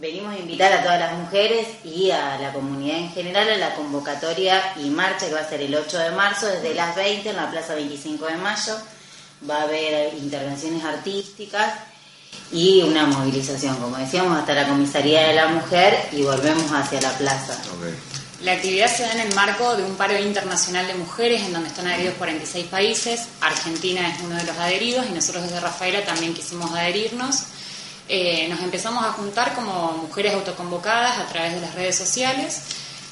venimos a invitar a todas las mujeres y a la comunidad en general a la convocatoria y marcha que va a ser el 8 de marzo desde las 20 en la Plaza 25 de Mayo. Va a haber intervenciones artísticas y una movilización, como decíamos, hasta la Comisaría de la Mujer y volvemos hacia la plaza. La actividad se da en el marco de un paro internacional de mujeres en donde están adheridos 46 países. Argentina es uno de los adheridos y nosotros desde Rafaela también quisimos adherirnos. Eh, nos empezamos a juntar como mujeres autoconvocadas a través de las redes sociales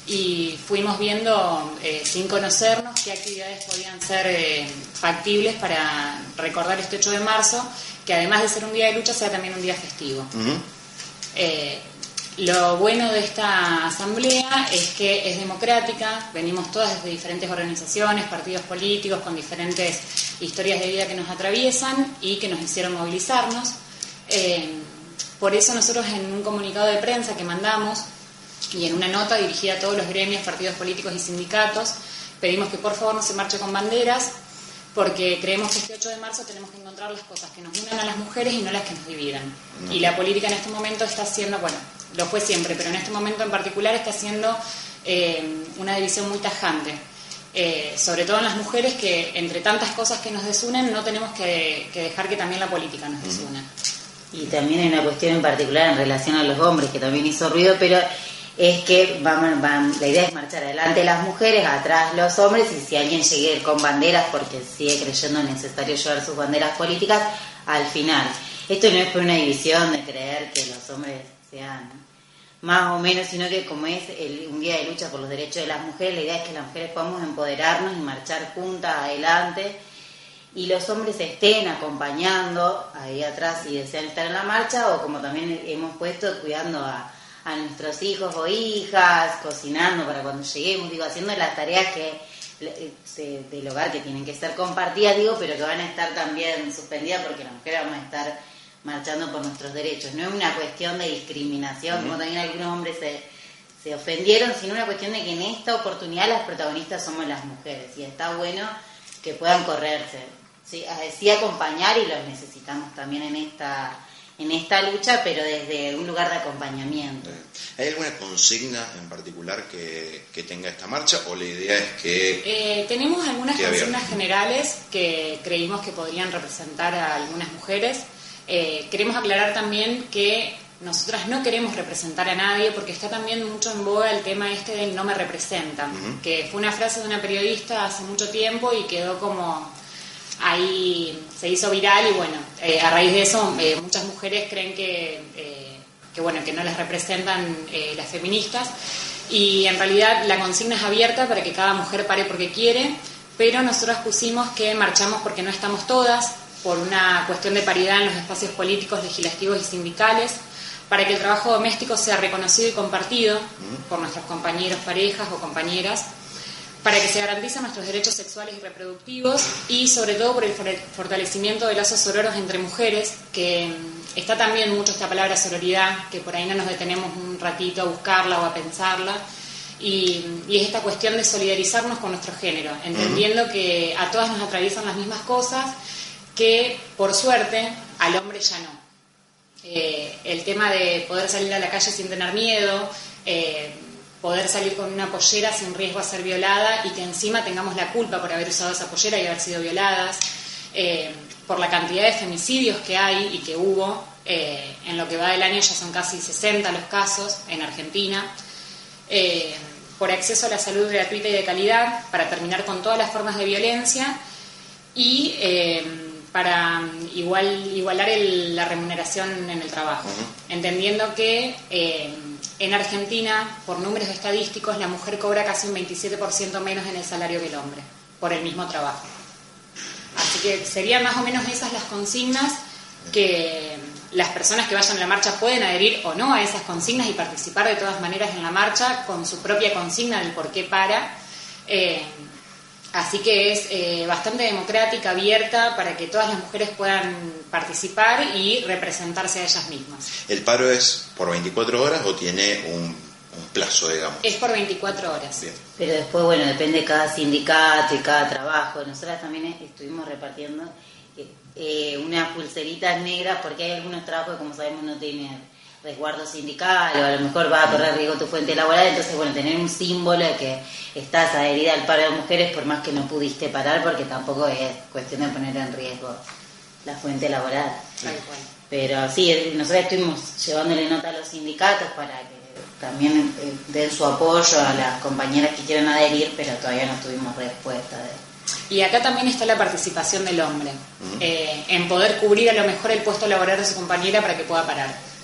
y fuimos viendo, eh, sin conocernos, qué actividades podían ser eh, factibles para recordar este 8 de marzo, que además de ser un día de lucha, sea también un día festivo. lo bueno de esta asamblea es que es democrática, venimos todas desde diferentes organizaciones, partidos políticos, con diferentes historias de vida que nos atraviesan y que nos hicieron movilizarnos. Eh, por eso nosotros en un comunicado de prensa que mandamos y en una nota dirigida a todos los gremios, partidos políticos y sindicatos, pedimos que por favor no se marche con banderas, porque creemos que este 8 de marzo tenemos que encontrar las cosas que nos unan a las mujeres y no las que nos dividan. Y la política en este momento está haciendo, bueno, lo fue siempre, pero en este momento en particular está haciendo eh, una división muy tajante. Eh, sobre todo en las mujeres que entre tantas cosas que nos desunen no tenemos que, dejar que también la política nos desuna. Y también hay una cuestión en particular en relación a los hombres que también hizo ruido, pero es que vamos, la idea es marchar adelante las mujeres, atrás los hombres, y si alguien llegue con banderas, porque sigue creyendo necesario llevar sus banderas políticas, al final. Esto no es por una división de creer que los hombres sean más o menos, sino que como es un día de lucha por los derechos de las mujeres, la idea es que las mujeres podamos empoderarnos y marchar juntas adelante y los hombres estén acompañando ahí atrás y desean estar en la marcha o como también hemos puesto cuidando a, nuestros hijos o hijas, cocinando para cuando lleguemos, digo, haciendo las tareas que del hogar que tienen que ser compartidas, digo, pero que van a estar también suspendidas porque las mujeres vamos a estar marchando por nuestros derechos. No es una cuestión de discriminación, como también algunos hombres se, se ofendieron, sino una cuestión de que en esta oportunidad las protagonistas somos las mujeres y está bueno que puedan correrse. Sí, sí acompañar y los necesitamos también en esta en esta lucha, pero desde un lugar de acompañamiento. ¿Hay alguna consigna en particular que, tenga esta marcha o la idea es que... Eh, tenemos algunas consignas generales que creímos que podrían representar a algunas mujeres. Eh, queremos aclarar también que nosotras no queremos representar a nadie porque está también mucho en boga el tema este de no me representan, que fue una frase de una periodista hace mucho tiempo y quedó como ahí se hizo viral y bueno, eh, a raíz de eso eh, muchas mujeres creen que, eh, que, bueno, que no les representan las feministas. Y en realidad la consigna es abierta para que cada mujer pare porque quiere, pero nosotros pusimos que marchamos porque no estamos todas, por una cuestión de paridad en los espacios políticos, legislativos y sindicales, para que el trabajo doméstico sea reconocido y compartido por nuestros compañeros, parejas o compañeras para que se garanticen nuestros derechos sexuales y reproductivos y sobre todo por el fortalecimiento de lazos sororos entre mujeres, que mm, está también mucho esta palabra sororidad, que por ahí no nos detenemos un ratito a buscarla o a pensarla, y, es esta cuestión de solidarizarnos con nuestro género, entendiendo que a todas nos atraviesan las mismas cosas, que por suerte al hombre ya no. Eh, el tema de poder salir a la calle sin tener miedo, poder salir con una pollera sin riesgo a ser violada y que encima tengamos la culpa por haber usado esa pollera y haber sido violadas, eh, por la cantidad de femicidios que hay y que hubo, eh, en lo que va del año ya son casi 60 los casos en Argentina, eh, por acceso a la salud gratuita y de calidad, para terminar con todas las formas de violencia y para igual, igualar la remuneración en el trabajo, entendiendo que en Argentina, por números estadísticos, la mujer cobra casi un 27% menos en el salario que el hombre, por el mismo trabajo. Así que serían más o menos esas las consignas que las personas que vayan a la marcha pueden adherir o no a esas consignas y participar de todas maneras en la marcha con su propia consigna del por qué para. Eh, Así que es eh, bastante democrática, abierta, para que todas las mujeres puedan participar y representarse a ellas mismas. ¿El paro es por 24 horas o tiene un, plazo, digamos? Es por 24 horas. Pero después, bueno, depende de cada sindicato y cada trabajo. Nosotras también estuvimos repartiendo eh, unas pulseritas negras porque hay algunos trabajos que, como sabemos, no tienen resguardo sindical o a lo mejor va a correr riesgo tu fuente laboral, entonces bueno, tener un símbolo de que estás adherida al paro de mujeres por más que no pudiste parar porque tampoco es cuestión de poner en riesgo la fuente laboral. Pero sí, nosotros estuvimos llevándole nota a los sindicatos para que también eh, den su apoyo a las compañeras que quieran adherir, pero todavía no tuvimos respuesta Y acá también está la participación del hombre, eh, en poder cubrir a lo mejor el puesto laboral de su compañera para que pueda parar